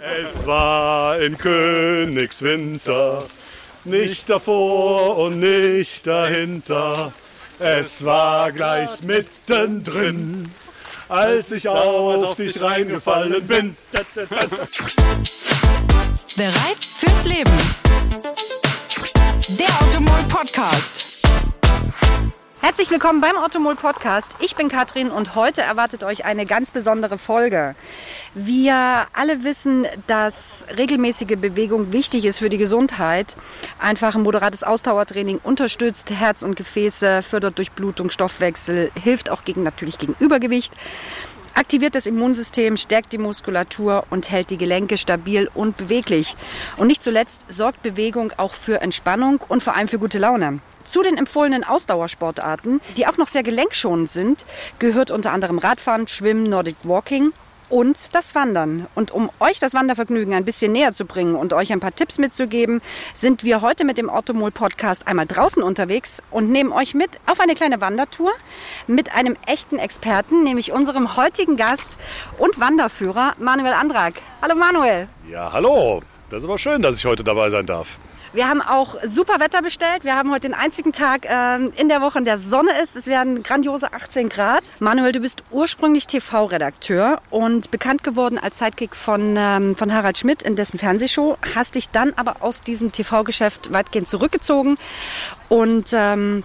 Es war in Königswinter, nicht davor und nicht dahinter. Es war gleich mittendrin, als ich auf dich reingefallen bin. Bereit fürs Leben. Der Automol Podcast. Herzlich willkommen beim Automol Podcast. Ich bin Katrin und heute erwartet euch eine ganz besondere Folge. Wir alle wissen, dass regelmäßige Bewegung wichtig ist für die Gesundheit. Einfach ein moderates Ausdauertraining unterstützt Herz und Gefäße, fördert Durchblutung, Stoffwechsel, hilft auch gegen natürlich gegen Übergewicht aktiviert das Immunsystem, stärkt die Muskulatur und hält die Gelenke stabil und beweglich. Und nicht zuletzt sorgt Bewegung auch für Entspannung und vor allem für gute Laune. Zu den empfohlenen Ausdauersportarten, die auch noch sehr gelenkschonend sind, gehört unter anderem Radfahren, Schwimmen, Nordic Walking und das Wandern. Und um euch das Wandervergnügen ein bisschen näher zu bringen und euch ein paar Tipps mitzugeben, sind wir heute mit dem Automol Podcast einmal draußen unterwegs und nehmen euch mit auf eine kleine Wandertour mit einem echten Experten, nämlich unserem heutigen Gast und Wanderführer Manuel Andrak. Hallo Manuel. Ja, hallo. Das ist aber schön, dass ich heute dabei sein darf. Wir haben auch super Wetter bestellt. Wir haben heute den einzigen Tag ähm, in der Woche, in der Sonne ist. Es werden grandiose 18 Grad. Manuel, du bist ursprünglich TV-Redakteur und bekannt geworden als Sidekick von, ähm, von Harald Schmidt in dessen Fernsehshow. Hast dich dann aber aus diesem TV-Geschäft weitgehend zurückgezogen und ähm,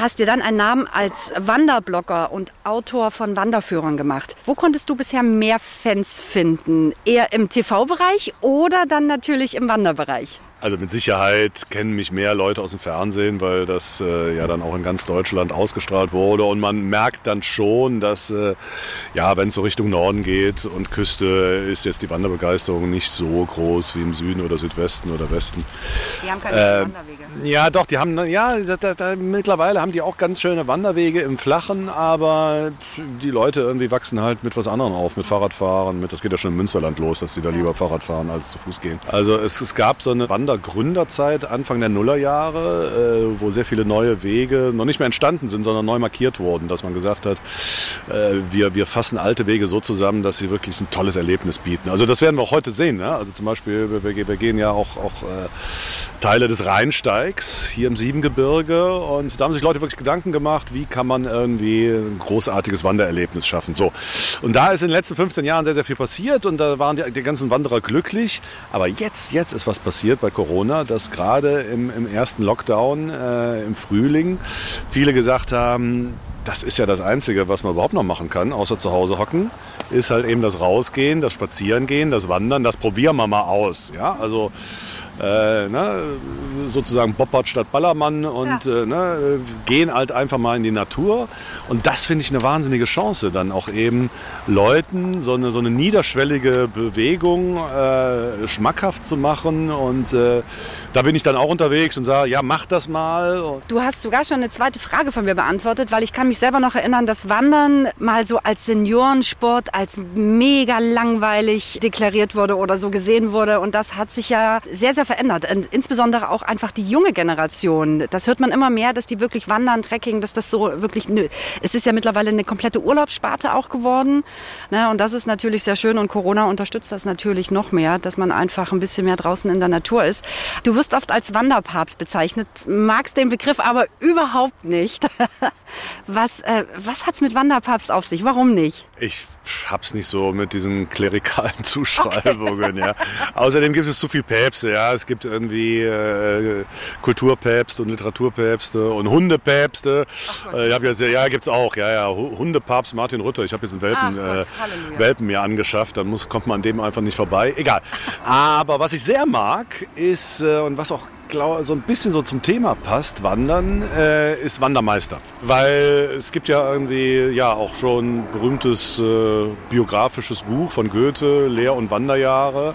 hast dir dann einen Namen als Wanderblogger und Autor von Wanderführern gemacht. Wo konntest du bisher mehr Fans finden? Eher im TV-Bereich oder dann natürlich im Wanderbereich? Also mit Sicherheit kennen mich mehr Leute aus dem Fernsehen, weil das äh, ja dann auch in ganz Deutschland ausgestrahlt wurde. Und man merkt dann schon, dass äh, ja, wenn es so Richtung Norden geht und Küste, ist jetzt die Wanderbegeisterung nicht so groß wie im Süden oder Südwesten oder Westen. Die haben keine äh, Wanderwege. Ja, doch, die haben ja da, da, da, mittlerweile haben die auch ganz schöne Wanderwege im Flachen, aber die Leute irgendwie wachsen halt mit was anderem auf, mit Fahrradfahren, mit das geht ja schon im Münsterland los, dass die da lieber Fahrrad fahren als zu Fuß gehen. Also es, es gab so eine Wander Gründerzeit, Anfang der Nullerjahre, äh, wo sehr viele neue Wege noch nicht mehr entstanden sind, sondern neu markiert wurden, dass man gesagt hat, äh, wir, wir fassen alte Wege so zusammen, dass sie wirklich ein tolles Erlebnis bieten. Also das werden wir auch heute sehen. Ne? Also zum Beispiel, wir, wir gehen ja auch, auch äh, Teile des Rheinsteigs hier im Siebengebirge und da haben sich Leute wirklich Gedanken gemacht, wie kann man irgendwie ein großartiges Wandererlebnis schaffen. So. Und da ist in den letzten 15 Jahren sehr, sehr viel passiert und da waren die, die ganzen Wanderer glücklich. Aber jetzt, jetzt ist was passiert bei Corona, dass gerade im, im ersten Lockdown äh, im Frühling viele gesagt haben, das ist ja das Einzige, was man überhaupt noch machen kann, außer zu Hause hocken, ist halt eben das Rausgehen, das Spazierengehen, das Wandern, das probieren wir mal aus. Ja, also äh, ne, sozusagen Boppert statt Ballermann und ja. äh, ne, gehen halt einfach mal in die Natur. Und das finde ich eine wahnsinnige Chance, dann auch eben Leuten so eine, so eine niederschwellige Bewegung äh, schmackhaft zu machen. Und äh, da bin ich dann auch unterwegs und sage, ja, mach das mal. Du hast sogar schon eine zweite Frage von mir beantwortet, weil ich kann mich selber noch erinnern, dass Wandern mal so als Seniorensport, als mega langweilig deklariert wurde oder so gesehen wurde. Und das hat sich ja sehr, sehr verändert. Insbesondere auch einfach die junge Generation. Das hört man immer mehr, dass die wirklich wandern, Trekking, dass das so wirklich, es ist ja mittlerweile eine komplette Urlaubssparte auch geworden. Ne? Und das ist natürlich sehr schön und Corona unterstützt das natürlich noch mehr, dass man einfach ein bisschen mehr draußen in der Natur ist. Du wirst oft als Wanderpapst bezeichnet, magst den Begriff aber überhaupt nicht. was äh, was hat's mit Wanderpapst auf sich? Warum nicht? Ich hab's nicht so mit diesen klerikalen Zuschreibungen. Okay. ja. Außerdem gibt es zu viel Päpste. Ja, es gibt irgendwie äh, Kulturpäpste und Literaturpäpste und Hundepäpste. Äh, ich habe jetzt ja gibt's auch. Ja, ja, Hundepapst Martin Rutter. Ich habe jetzt einen Welpen, Ach, äh, Welpen mir angeschafft. Dann muss kommt man an dem einfach nicht vorbei. Egal. Aber was ich sehr mag ist äh, und was auch so ein bisschen so zum Thema passt, Wandern, äh, ist Wandermeister. Weil es gibt ja irgendwie ja auch schon berühmtes äh, biografisches Buch von Goethe, Lehr- und Wanderjahre. Ja.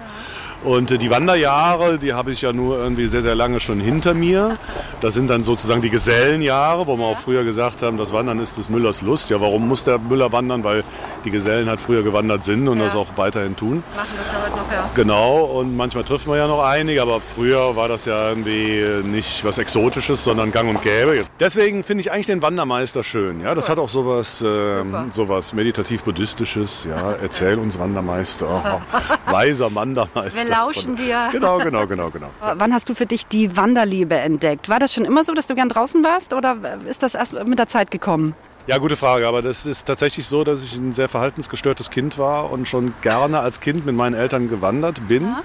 Und äh, die Wanderjahre, die habe ich ja nur irgendwie sehr, sehr lange schon hinter mir. Das sind dann sozusagen die Gesellenjahre, wo wir auch früher gesagt haben, das Wandern ist des Müllers Lust. Ja, warum muss der Müller wandern? Weil die Gesellen halt früher gewandert sind und ja. das auch weiterhin tun. Machen das ja heute noch, ja. Genau, und manchmal trifft man ja noch einige, aber früher war das ja irgendwie nicht was Exotisches, sondern gang und gäbe. Deswegen finde ich eigentlich den Wandermeister schön. Ja, das cool. hat auch sowas, äh, sowas meditativ-buddhistisches. Ja, erzähl uns Wandermeister. weiser Wandermeister. Wir lauschen dir. Genau, genau, genau, genau. Wann hast du für dich die Wanderliebe entdeckt? War das schon immer so, dass du gern draußen warst oder ist das erst mit der Zeit gekommen? Ja, gute Frage. Aber das ist tatsächlich so, dass ich ein sehr verhaltensgestörtes Kind war und schon gerne als Kind mit meinen Eltern gewandert bin. Ja.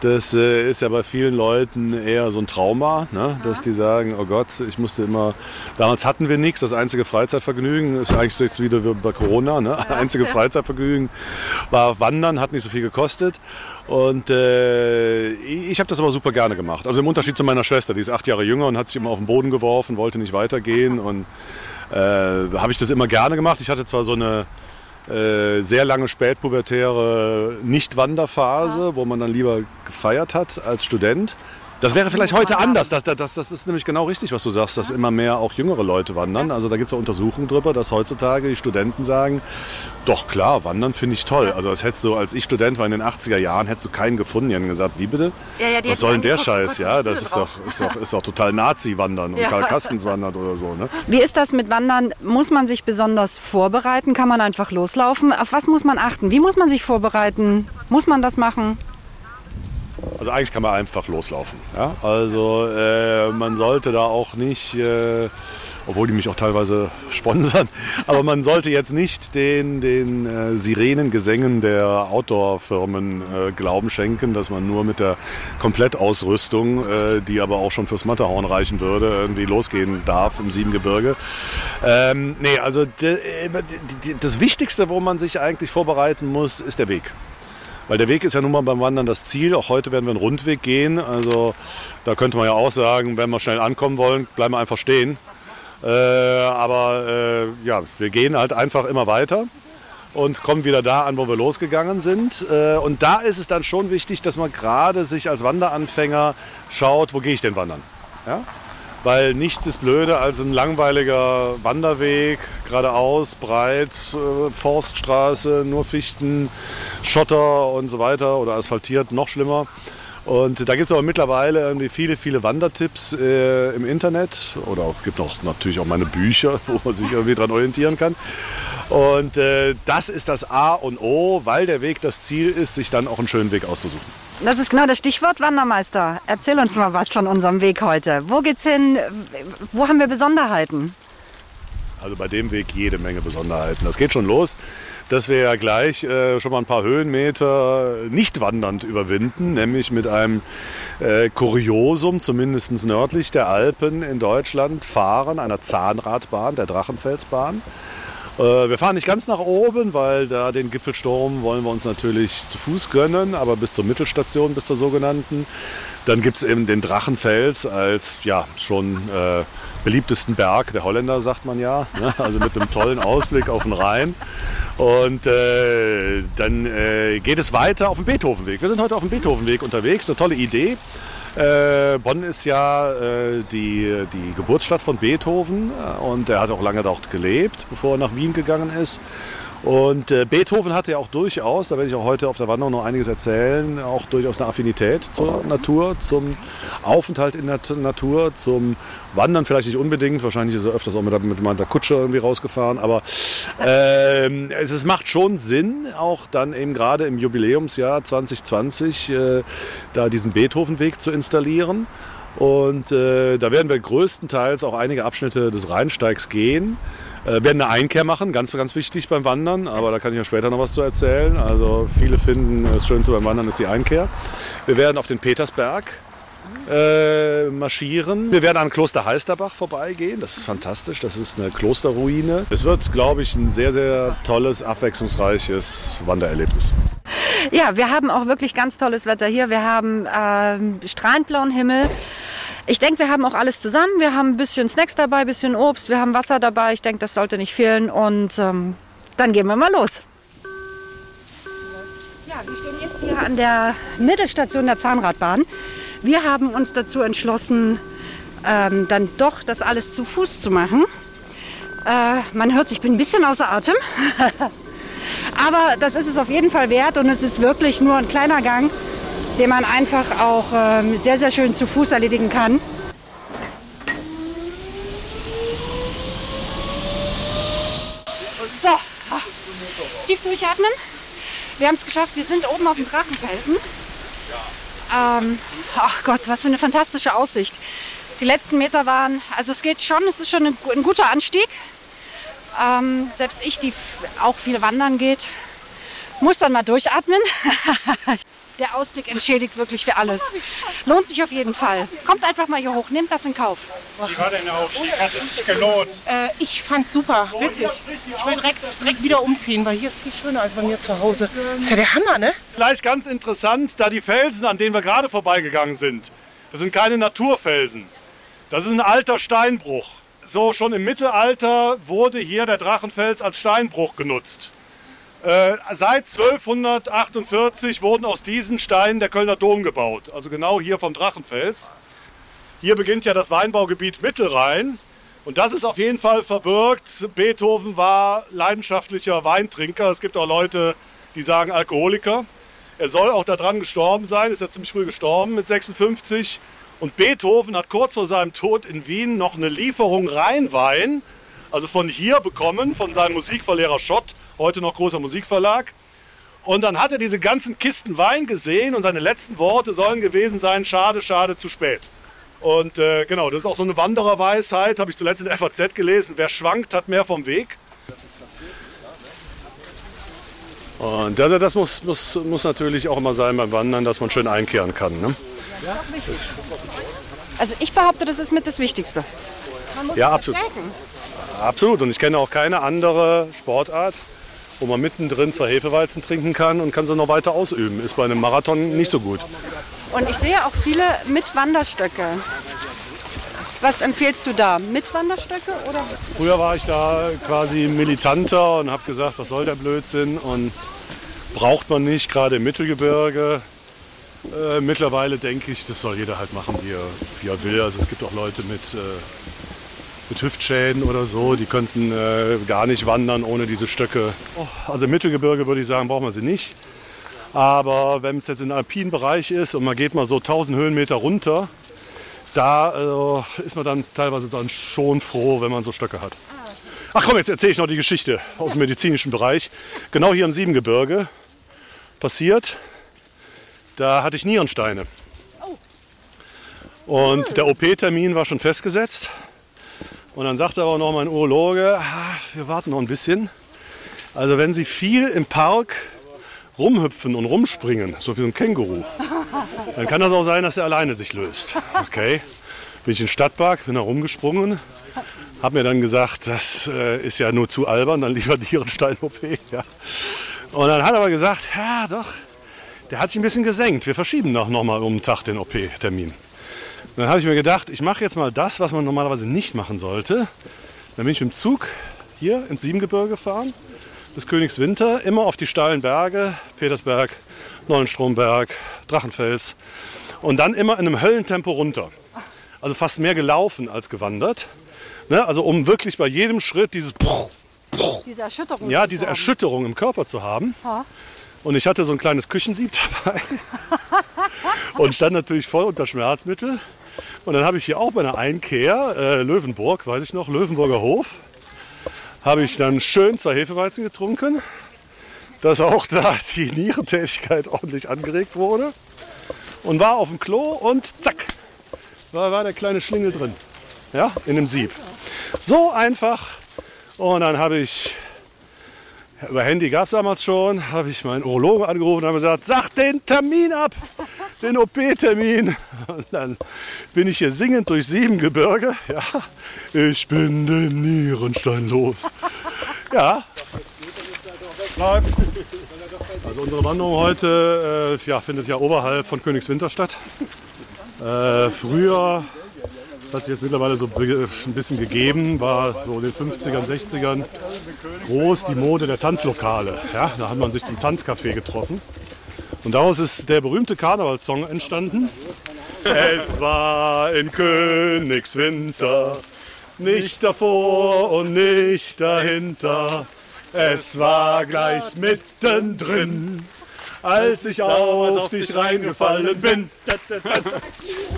Das äh, ist ja bei vielen Leuten eher so ein Trauma, ne? dass ja. die sagen, oh Gott, ich musste immer, damals hatten wir nichts, das einzige Freizeitvergnügen ist eigentlich jetzt wieder wie bei Corona, ne? Ja. einzige Freizeitvergnügen war Wandern, hat nicht so viel gekostet. Und äh, ich habe das aber super gerne gemacht. Also im Unterschied zu meiner Schwester, die ist acht Jahre jünger und hat sich immer auf den Boden geworfen, wollte nicht weitergehen und äh, habe ich das immer gerne gemacht. Ich hatte zwar so eine äh, sehr lange spätpubertäre Nicht-Wanderphase, ja. wo man dann lieber gefeiert hat als Student. Das wäre vielleicht heute anders. Das, das, das, das ist nämlich genau richtig, was du sagst, dass immer mehr auch jüngere Leute wandern. Also da gibt es Untersuchungen drüber, dass heutzutage die Studenten sagen, doch klar, wandern finde ich toll. Also das hättest du, als ich Student war in den 80er Jahren, hättest du keinen gefunden. Die haben gesagt, wie bitte? Ja, ja, was soll denn der Scheiß? Ja, das ist doch, ist, doch, ist doch total Nazi-Wandern und Karl Kastens wandert oder so. Ne? Wie ist das mit Wandern? Muss man sich besonders vorbereiten? Kann man einfach loslaufen? Auf was muss man achten? Wie muss man sich vorbereiten? Muss man das machen? Also eigentlich kann man einfach loslaufen. Ja? Also äh, man sollte da auch nicht, äh, obwohl die mich auch teilweise sponsern, aber man sollte jetzt nicht den, den äh, Sirenengesängen der Outdoor-Firmen äh, Glauben schenken, dass man nur mit der Komplettausrüstung, äh, die aber auch schon fürs Matterhorn reichen würde, irgendwie losgehen darf im Siebengebirge. Ähm, nee, also das Wichtigste, wo man sich eigentlich vorbereiten muss, ist der Weg. Weil der Weg ist ja nun mal beim Wandern das Ziel. Auch heute werden wir einen Rundweg gehen. Also da könnte man ja auch sagen, wenn wir schnell ankommen wollen, bleiben wir einfach stehen. Äh, aber äh, ja, wir gehen halt einfach immer weiter und kommen wieder da an, wo wir losgegangen sind. Äh, und da ist es dann schon wichtig, dass man gerade sich als Wanderanfänger schaut, wo gehe ich denn wandern. Ja? Weil nichts ist blöder als ein langweiliger Wanderweg, geradeaus, breit, äh, Forststraße, nur Fichten, Schotter und so weiter oder asphaltiert, noch schlimmer. Und da gibt es aber mittlerweile irgendwie viele, viele Wandertipps äh, im Internet oder es gibt auch natürlich auch meine Bücher, wo man sich irgendwie dran orientieren kann. Und äh, das ist das A und O, weil der Weg das Ziel ist, sich dann auch einen schönen Weg auszusuchen. Das ist genau das Stichwort Wandermeister. Erzähl uns mal was von unserem Weg heute. Wo geht's hin? Wo haben wir Besonderheiten? Also bei dem Weg jede Menge Besonderheiten. Das geht schon los, dass wir ja gleich äh, schon mal ein paar Höhenmeter nicht wandernd überwinden, nämlich mit einem äh, Kuriosum, zumindest nördlich der Alpen in Deutschland, fahren, einer Zahnradbahn, der Drachenfelsbahn. Äh, wir fahren nicht ganz nach oben, weil da den Gipfelsturm wollen wir uns natürlich zu Fuß gönnen, aber bis zur Mittelstation, bis zur sogenannten. Dann gibt es eben den Drachenfels als ja schon äh, beliebtesten Berg der Holländer, sagt man ja. Ne? Also mit einem tollen Ausblick auf den Rhein. Und äh, dann äh, geht es weiter auf dem Beethovenweg. Wir sind heute auf dem Beethovenweg unterwegs, eine tolle Idee. Äh, Bonn ist ja äh, die, die Geburtsstadt von Beethoven äh, und er hat auch lange dort gelebt, bevor er nach Wien gegangen ist. Und äh, Beethoven hatte ja auch durchaus, da werde ich auch heute auf der Wanderung noch einiges erzählen, auch durchaus eine Affinität zur Natur, zum Aufenthalt in der Natur, zum Wandern vielleicht nicht unbedingt. Wahrscheinlich ist er öfters auch mit, mit meiner Kutsche irgendwie rausgefahren. Aber äh, es, es, macht schon Sinn, auch dann eben gerade im Jubiläumsjahr 2020 äh, da diesen Beethovenweg zu installieren. Und äh, da werden wir größtenteils auch einige Abschnitte des Rheinsteigs gehen. Äh, werden eine Einkehr machen, ganz, ganz wichtig beim Wandern, aber da kann ich ja später noch was zu erzählen. Also viele finden, das Schönste beim Wandern ist die Einkehr. Wir werden auf den Petersberg äh, marschieren. Wir werden an Kloster Halsterbach vorbeigehen. Das ist fantastisch. Das ist eine Klosterruine. Es wird, glaube ich, ein sehr, sehr tolles, abwechslungsreiches Wandererlebnis. Ja, wir haben auch wirklich ganz tolles Wetter hier. Wir haben äh, strahlend blauen Himmel. Ich denke, wir haben auch alles zusammen. Wir haben ein bisschen Snacks dabei, ein bisschen Obst, wir haben Wasser dabei. Ich denke, das sollte nicht fehlen. Und ähm, dann gehen wir mal los. Ja, wir stehen jetzt hier an der Mittelstation der Zahnradbahn. Wir haben uns dazu entschlossen, ähm, dann doch das alles zu Fuß zu machen. Äh, man hört sich, ich bin ein bisschen außer Atem. Aber das ist es auf jeden Fall wert und es ist wirklich nur ein kleiner Gang den man einfach auch ähm, sehr, sehr schön zu Fuß erledigen kann. So, tief durchatmen. Wir haben es geschafft, wir sind oben auf dem Drachenfelsen. Ähm, ach Gott, was für eine fantastische Aussicht. Die letzten Meter waren, also es geht schon, es ist schon ein, ein guter Anstieg. Ähm, selbst ich, die auch viel wandern geht, muss dann mal durchatmen. Der Ausblick entschädigt wirklich für alles. Lohnt sich auf jeden Fall. Kommt einfach mal hier hoch, nehmt das in Kauf. Wie war denn der Aufstieg? Hat es sich gelohnt? Äh, ich fand's super, wirklich. Ich will direkt, direkt wieder umziehen, weil hier ist viel schöner als bei mir zu Hause. Das ist ja der Hammer, ne? Vielleicht ganz interessant, da die Felsen, an denen wir gerade vorbeigegangen sind, das sind keine Naturfelsen. Das ist ein alter Steinbruch. So schon im Mittelalter wurde hier der Drachenfels als Steinbruch genutzt. Äh, seit 1248 wurden aus diesen Steinen der Kölner Dom gebaut, also genau hier vom Drachenfels. Hier beginnt ja das Weinbaugebiet Mittelrhein und das ist auf jeden Fall verbirgt. Beethoven war leidenschaftlicher Weintrinker. Es gibt auch Leute, die sagen Alkoholiker. Er soll auch daran gestorben sein, ist ja ziemlich früh gestorben mit 56. Und Beethoven hat kurz vor seinem Tod in Wien noch eine Lieferung Rheinwein, also von hier bekommen, von seinem Musikverlehrer Schott, heute noch großer Musikverlag. Und dann hat er diese ganzen Kisten Wein gesehen und seine letzten Worte sollen gewesen sein, schade, schade, zu spät. Und äh, genau, das ist auch so eine Wandererweisheit, habe ich zuletzt in der FAZ gelesen. Wer schwankt, hat mehr vom Weg. Und also das muss, muss, muss natürlich auch immer sein beim Wandern, dass man schön einkehren kann. Ne? Also ich behaupte, das ist mit das Wichtigste. Man muss Ja, absolut. Absolut. Und ich kenne auch keine andere Sportart, wo man mittendrin zwei Hefeweizen trinken kann und kann sie noch weiter ausüben. Ist bei einem Marathon nicht so gut. Und ich sehe auch viele mit Wanderstöcke. Was empfiehlst du da? Mit Wanderstöcke oder? Früher war ich da quasi militanter und habe gesagt, was soll der Blödsinn und braucht man nicht, gerade im Mittelgebirge. Äh, mittlerweile denke ich, das soll jeder halt machen, wie er, wie er will. Also es gibt auch Leute mit, äh, mit Hüftschäden oder so, die könnten äh, gar nicht wandern ohne diese Stöcke. Oh, also im Mittelgebirge würde ich sagen, braucht man sie nicht. Aber wenn es jetzt im alpinen Bereich ist und man geht mal so 1000 Höhenmeter runter, da äh, ist man dann teilweise dann schon froh, wenn man so Stöcke hat. Ach komm, jetzt erzähle ich noch die Geschichte aus dem medizinischen Bereich. Genau hier im Siebengebirge passiert, da hatte ich Nierensteine. Und der OP-Termin war schon festgesetzt. Und dann sagte aber noch mein Urologe, ah, wir warten noch ein bisschen. Also wenn Sie viel im Park rumhüpfen und rumspringen, so wie ein Känguru, dann kann das auch sein, dass er alleine sich löst. Okay. Bin ich in den Stadtpark, bin da rumgesprungen, habe mir dann gesagt, das äh, ist ja nur zu albern, dann lieber Nierenstein-OP. Ja. Und dann hat er aber gesagt, ja doch, der hat sich ein bisschen gesenkt. Wir verschieben noch, noch mal um einen Tag den OP-Termin. Dann habe ich mir gedacht, ich mache jetzt mal das, was man normalerweise nicht machen sollte. Dann bin ich mit dem Zug hier ins Siebengebirge gefahren, bis Königswinter, immer auf die steilen Berge, Petersberg, Neuenstromberg, Drachenfels und dann immer in einem Höllentempo runter. Also fast mehr gelaufen als gewandert. Ne? Also um wirklich bei jedem Schritt dieses Diese Erschütterung. ja, diese Erschütterung im Körper zu haben. Ja. Und ich hatte so ein kleines Küchensieb dabei und stand natürlich voll unter Schmerzmittel. Und dann habe ich hier auch bei einer Einkehr, äh, Löwenburg, weiß ich noch, Löwenburger Hof, habe ich dann schön zwei Hefeweizen getrunken, dass auch da die Nierentätigkeit ordentlich angeregt wurde. Und war auf dem Klo und zack, war, war der kleine Schlingel drin. Ja, in dem Sieb. So einfach. Und dann habe ich über Handy gab es damals schon, habe ich meinen Urologen angerufen und gesagt, sag den Termin ab, den OP-Termin. Und dann bin ich hier singend durch Siebengebirge. Ja, ich bin den Nierenstein los. Ja. Also unsere Wanderung heute äh, ja, findet ja oberhalb von Königswinter statt. Äh, früher das hat sich jetzt mittlerweile so ein bisschen gegeben, war so in den 50ern, 60ern groß die Mode der Tanzlokale. Ja, da hat man sich zum Tanzcafé getroffen. Und daraus ist der berühmte Karnevalssong entstanden. Es war in Königswinter, nicht davor und nicht dahinter. Es war gleich mittendrin, als ich auf dich reingefallen bin.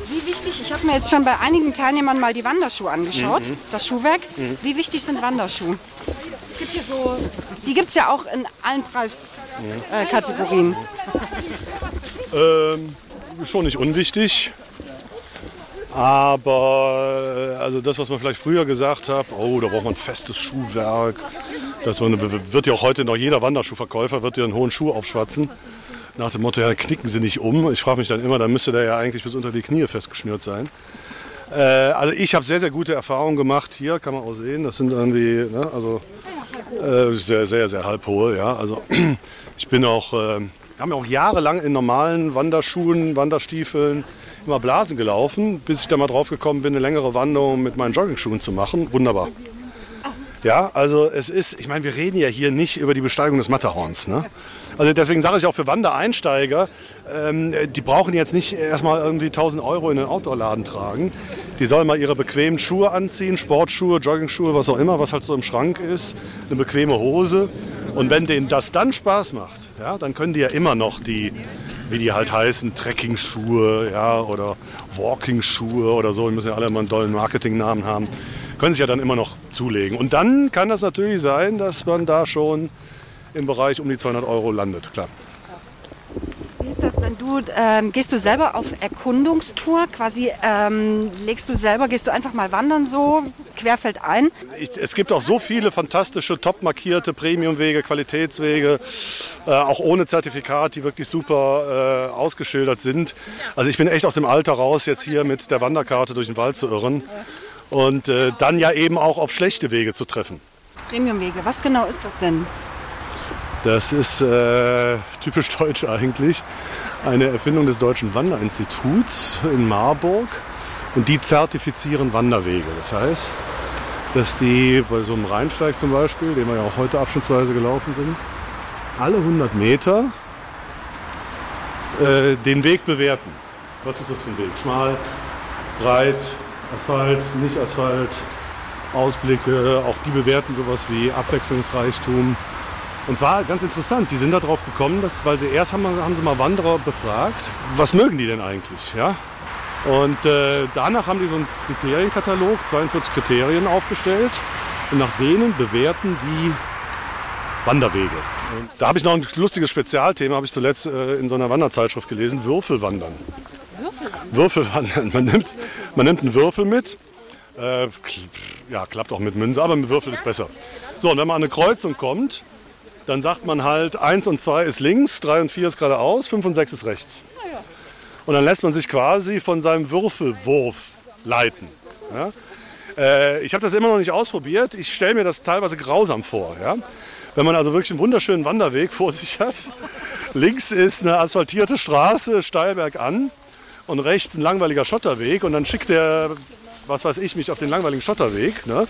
Wie wichtig, ich habe mir jetzt schon bei einigen Teilnehmern mal die Wanderschuhe angeschaut, Mhm. das Schuhwerk. Wie wichtig sind Wanderschuhe? Es gibt hier so, die gibt es ja auch in allen Preis, äh, Kategorien? Ähm, schon nicht unwichtig. Aber äh, also das, was man vielleicht früher gesagt hat, oh, da braucht man ein festes Schuhwerk. Das wird ja auch heute noch jeder Wanderschuhverkäufer wird dir einen hohen Schuh aufschwatzen. Nach dem Motto, ja, knicken Sie nicht um. Ich frage mich dann immer, dann müsste der ja eigentlich bis unter die Knie festgeschnürt sein. Äh, also ich habe sehr, sehr gute Erfahrungen gemacht. Hier kann man auch sehen, das sind irgendwie, ne, also äh, sehr, sehr, sehr halbhohe. Ja. Also ich bin auch, äh, haben ja auch jahrelang in normalen Wanderschuhen, Wanderstiefeln immer Blasen gelaufen, bis ich da mal drauf gekommen bin, eine längere Wanderung mit meinen Joggingschuhen zu machen. Wunderbar. Ja, also es ist, ich meine, wir reden ja hier nicht über die Besteigung des Matterhorns. Ne? Also deswegen sage ich auch für Wandereinsteiger, ähm, die brauchen jetzt nicht erstmal irgendwie 1000 Euro in den Outdoor-Laden tragen. Die sollen mal ihre bequemen Schuhe anziehen, Sportschuhe, Joggingschuhe, was auch immer, was halt so im Schrank ist, eine bequeme Hose. Und wenn denen das dann Spaß macht, ja, dann können die ja immer noch die, wie die halt heißen, Trekking-Schuhe ja, oder Walking-Schuhe oder so, die müssen ja alle immer einen tollen Marketingnamen haben, können sich ja dann immer noch zulegen. Und dann kann das natürlich sein, dass man da schon im Bereich um die 200 Euro landet, klar. Wie ist das, wenn du, ähm, gehst du selber auf Erkundungstour? Quasi ähm, legst du selber, gehst du einfach mal wandern so, querfeld ein? Ich, es gibt auch so viele fantastische, top markierte Premiumwege, Qualitätswege, äh, auch ohne Zertifikat, die wirklich super äh, ausgeschildert sind. Also ich bin echt aus dem Alter raus, jetzt hier mit der Wanderkarte durch den Wald zu irren und äh, dann ja eben auch auf schlechte Wege zu treffen. Premiumwege, was genau ist das denn? Das ist äh, typisch deutsch eigentlich. Eine Erfindung des Deutschen Wanderinstituts in Marburg. Und die zertifizieren Wanderwege. Das heißt, dass die bei so einem Rheinsteig zum Beispiel, den wir ja auch heute abschnittsweise gelaufen sind, alle 100 Meter äh, den Weg bewerten. Was ist das für ein Weg? Schmal, breit, Asphalt, nicht Asphalt, Ausblicke. Auch die bewerten sowas wie Abwechslungsreichtum. Und zwar ganz interessant, die sind darauf gekommen, dass, weil sie erst haben, haben sie mal Wanderer befragt, was mögen die denn eigentlich, ja? Und äh, danach haben die so einen Kriterienkatalog, 42 Kriterien aufgestellt und nach denen bewerten die Wanderwege. Und da habe ich noch ein lustiges Spezialthema, habe ich zuletzt äh, in so einer Wanderzeitschrift gelesen, Würfelwandern. Würfelwandern. Man nimmt, man nimmt einen Würfel mit, äh, ja, klappt auch mit Münze, aber mit Würfel ist besser. So, und wenn man an eine Kreuzung kommt, dann sagt man halt, 1 und 2 ist links, 3 und 4 ist geradeaus, 5 und 6 ist rechts. Und dann lässt man sich quasi von seinem Würfelwurf leiten. Ja? Äh, ich habe das immer noch nicht ausprobiert. Ich stelle mir das teilweise grausam vor. Ja? Wenn man also wirklich einen wunderschönen Wanderweg vor sich hat. Links ist eine asphaltierte Straße, steil bergan. Und rechts ein langweiliger Schotterweg. Und dann schickt der was weiß ich, mich auf den langweiligen Schotterweg. Ne?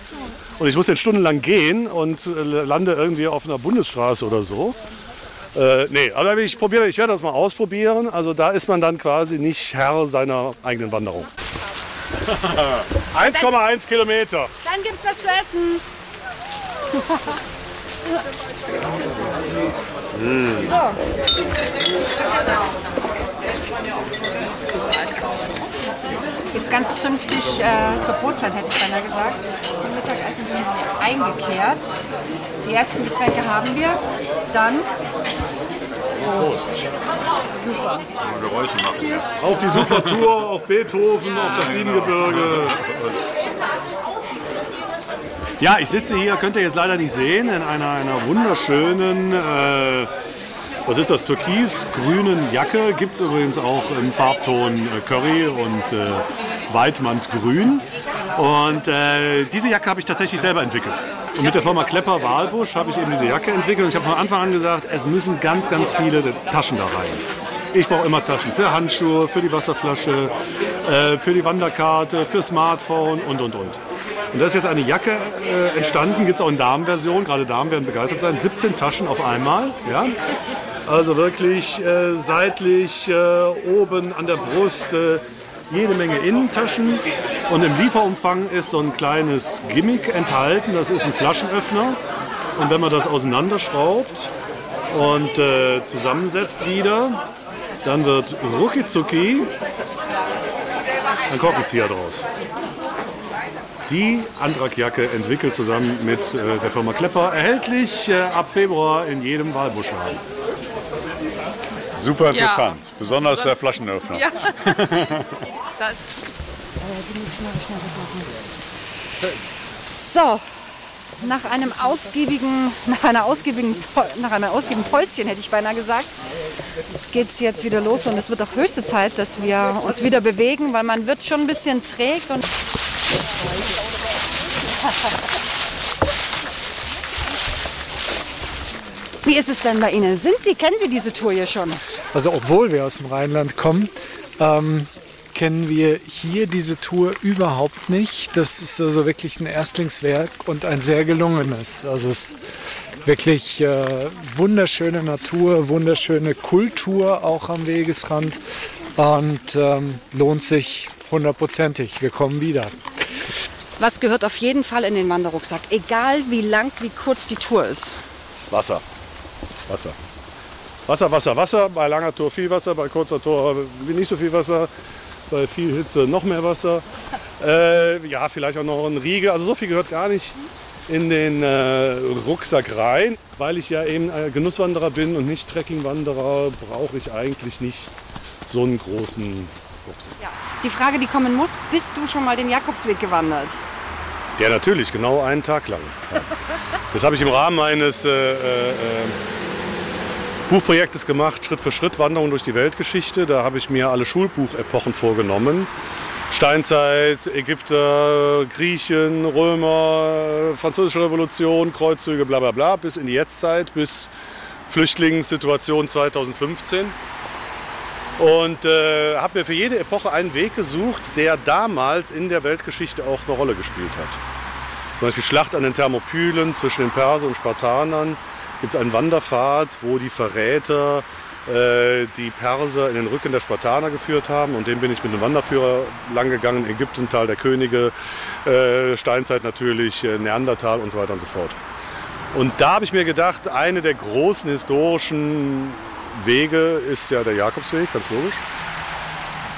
Und ich muss den stundenlang gehen und äh, lande irgendwie auf einer Bundesstraße oder so. Äh, nee, aber ich probiere, ich werde das mal ausprobieren. Also da ist man dann quasi nicht Herr seiner eigenen Wanderung. 1,1 Kilometer. Dann gibt's was zu essen. mm. Jetzt ganz zünftig äh, zur Brotzeit hätte ich beinahe gesagt. Zum Mittagessen sind wir eingekehrt. Die ersten Getränke haben wir. Dann Prost. Super. Geräusche machen. Cheers. Auf die super Tour, auf Beethoven, auf das Siebengebirge. Ja, ich sitze hier, könnt ihr jetzt leider nicht sehen, in einer, einer wunderschönen äh, was ist das, türkis-grünen Jacke. Gibt es übrigens auch im Farbton äh, Curry und äh, Weidmannsgrün. Und äh, diese Jacke habe ich tatsächlich selber entwickelt. Und mit der Firma Klepper Walbusch habe ich eben diese Jacke entwickelt. Und ich habe von Anfang an gesagt, es müssen ganz, ganz viele Taschen da rein. Ich brauche immer Taschen für Handschuhe, für die Wasserflasche, äh, für die Wanderkarte, für Smartphone und, und, und. Und da ist jetzt eine Jacke äh, entstanden, gibt es auch in Damenversion, gerade Damen werden begeistert sein, 17 Taschen auf einmal. Ja? Also wirklich äh, seitlich, äh, oben an der Brust, äh, jede Menge Innentaschen. Und im Lieferumfang ist so ein kleines Gimmick enthalten. Das ist ein Flaschenöffner. Und wenn man das auseinanderschraubt und äh, zusammensetzt wieder, dann wird rucki ein Korkenzieher draus. Die Andrak-Jacke entwickelt zusammen mit äh, der Firma Klepper, erhältlich äh, ab Februar in jedem Walbuschladen. Super interessant. Besonders der Flaschenöffner. Ja. Das. So, nach einem ausgiebigen, nach einer ausgiebigen, nach einem ausgiebigen Päuschen hätte ich beinahe gesagt, geht es jetzt wieder los und es wird auch höchste Zeit, dass wir uns wieder bewegen, weil man wird schon ein bisschen träg und Wie ist es denn bei Ihnen? Sind Sie, kennen Sie diese Tour hier schon? Also obwohl wir aus dem Rheinland kommen, ähm, kennen wir hier diese Tour überhaupt nicht. Das ist also wirklich ein Erstlingswerk und ein sehr gelungenes. Also es ist wirklich äh, wunderschöne Natur, wunderschöne Kultur auch am Wegesrand und ähm, lohnt sich hundertprozentig. Wir kommen wieder. Was gehört auf jeden Fall in den Wanderrucksack, egal wie lang, wie kurz die Tour ist? Wasser. Wasser. Wasser, Wasser, Wasser. Bei langer Tour viel Wasser, bei kurzer Tour nicht so viel Wasser. Bei viel Hitze noch mehr Wasser. Äh, ja, vielleicht auch noch ein Riegel. Also so viel gehört gar nicht in den äh, Rucksack rein. Weil ich ja eben äh, Genusswanderer bin und nicht Trekkingwanderer, brauche ich eigentlich nicht so einen großen Rucksack. Ja. Die Frage, die kommen muss, bist du schon mal den Jakobsweg gewandert? Ja, natürlich, genau einen Tag lang. Ja. Das habe ich im Rahmen eines äh, äh, Buchprojektes gemacht, Schritt für Schritt Wanderung durch die Weltgeschichte. Da habe ich mir alle Schulbuchepochen vorgenommen. Steinzeit, Ägypter, Griechen, Römer, Französische Revolution, Kreuzzüge, bla bla bla, bis in die Jetztzeit, bis Flüchtlingssituation 2015. Und äh, habe mir für jede Epoche einen Weg gesucht, der damals in der Weltgeschichte auch eine Rolle gespielt hat. Zum Beispiel Schlacht an den Thermopylen zwischen den Persern und Spartanern, gibt es einen Wanderpfad, wo die Verräter äh, die Perser in den Rücken der Spartaner geführt haben. Und den bin ich mit einem Wanderführer lang gegangen. Ägypten, Tal der Könige, äh, Steinzeit natürlich, äh, Neandertal und so weiter und so fort. Und da habe ich mir gedacht, eine der großen historischen Wege ist ja der Jakobsweg, ganz logisch.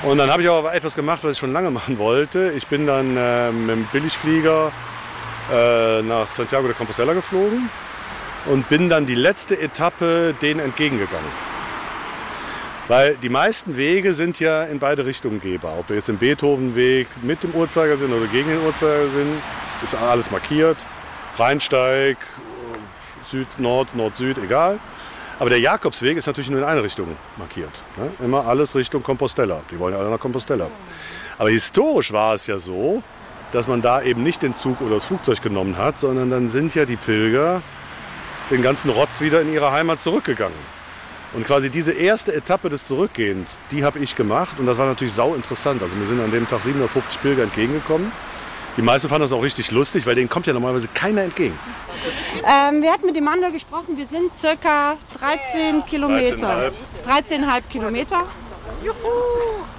Und dann habe ich aber etwas gemacht, was ich schon lange machen wollte. Ich bin dann äh, mit dem Billigflieger äh, nach Santiago de Compostela geflogen und bin dann die letzte Etappe denen entgegengegangen. Weil die meisten Wege sind ja in beide Richtungen gehbar. Ob wir jetzt im Beethovenweg mit dem Uhrzeigersinn oder gegen den Uhrzeigersinn, ist alles markiert. Rheinsteig, Süd, Nord, Nord-Süd, egal. Aber der Jakobsweg ist natürlich nur in eine Richtung markiert. Ne? Immer alles Richtung Compostela. Die wollen ja alle nach Compostela. Aber historisch war es ja so, dass man da eben nicht den Zug oder das Flugzeug genommen hat, sondern dann sind ja die Pilger den ganzen Rotz wieder in ihre Heimat zurückgegangen. Und quasi diese erste Etappe des Zurückgehens, die habe ich gemacht und das war natürlich sau interessant. Also mir sind an dem Tag 750 Pilger entgegengekommen. Die meisten fanden das auch richtig lustig, weil denen kommt ja normalerweise keiner entgegen. Ähm, wir hatten mit dem Manuel gesprochen, wir sind circa 13 Kilometer. 13,5 Kilometer. Juhu.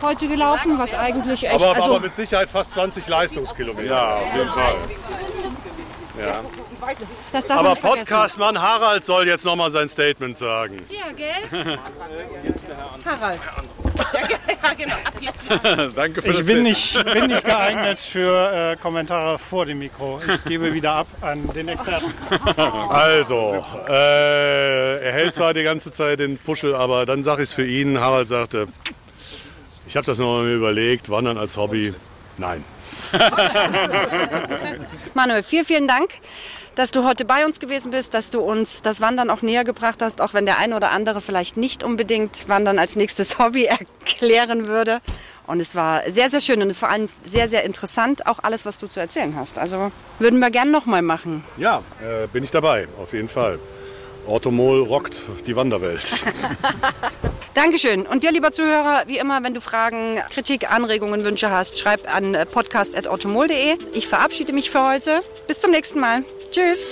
Heute gelaufen, was eigentlich echt. Aber, also, aber mit Sicherheit fast 20 Leistungskilometer. Ja, auf jeden Fall. Ja. Das darf Aber. Podcastmann Harald soll jetzt nochmal sein Statement sagen. Ja, gell? Harald. Ja, genau. Ab jetzt wieder. Danke für Ich das bin Statement. nicht, bin nicht geeignet für äh, Kommentare vor dem Mikro. Ich gebe wieder ab an den Experten. Also, äh, er hält zwar die ganze Zeit den Puschel, aber dann sage ich es für ihn. Harald sagte, ich habe das noch mal überlegt, Wandern als Hobby. Nein. Manuel, vielen, vielen Dank, dass du heute bei uns gewesen bist, dass du uns das Wandern auch näher gebracht hast, auch wenn der ein oder andere vielleicht nicht unbedingt Wandern als nächstes Hobby erklären würde. Und es war sehr, sehr schön und es ist vor allem sehr, sehr interessant, auch alles, was du zu erzählen hast. Also würden wir gern nochmal machen. Ja, äh, bin ich dabei, auf jeden Fall. Orthomol rockt die Wanderwelt. Dankeschön. Und dir, lieber Zuhörer, wie immer, wenn du Fragen, Kritik, Anregungen, Wünsche hast, schreib an äh, podcast.automol.de. Ich verabschiede mich für heute. Bis zum nächsten Mal. Tschüss.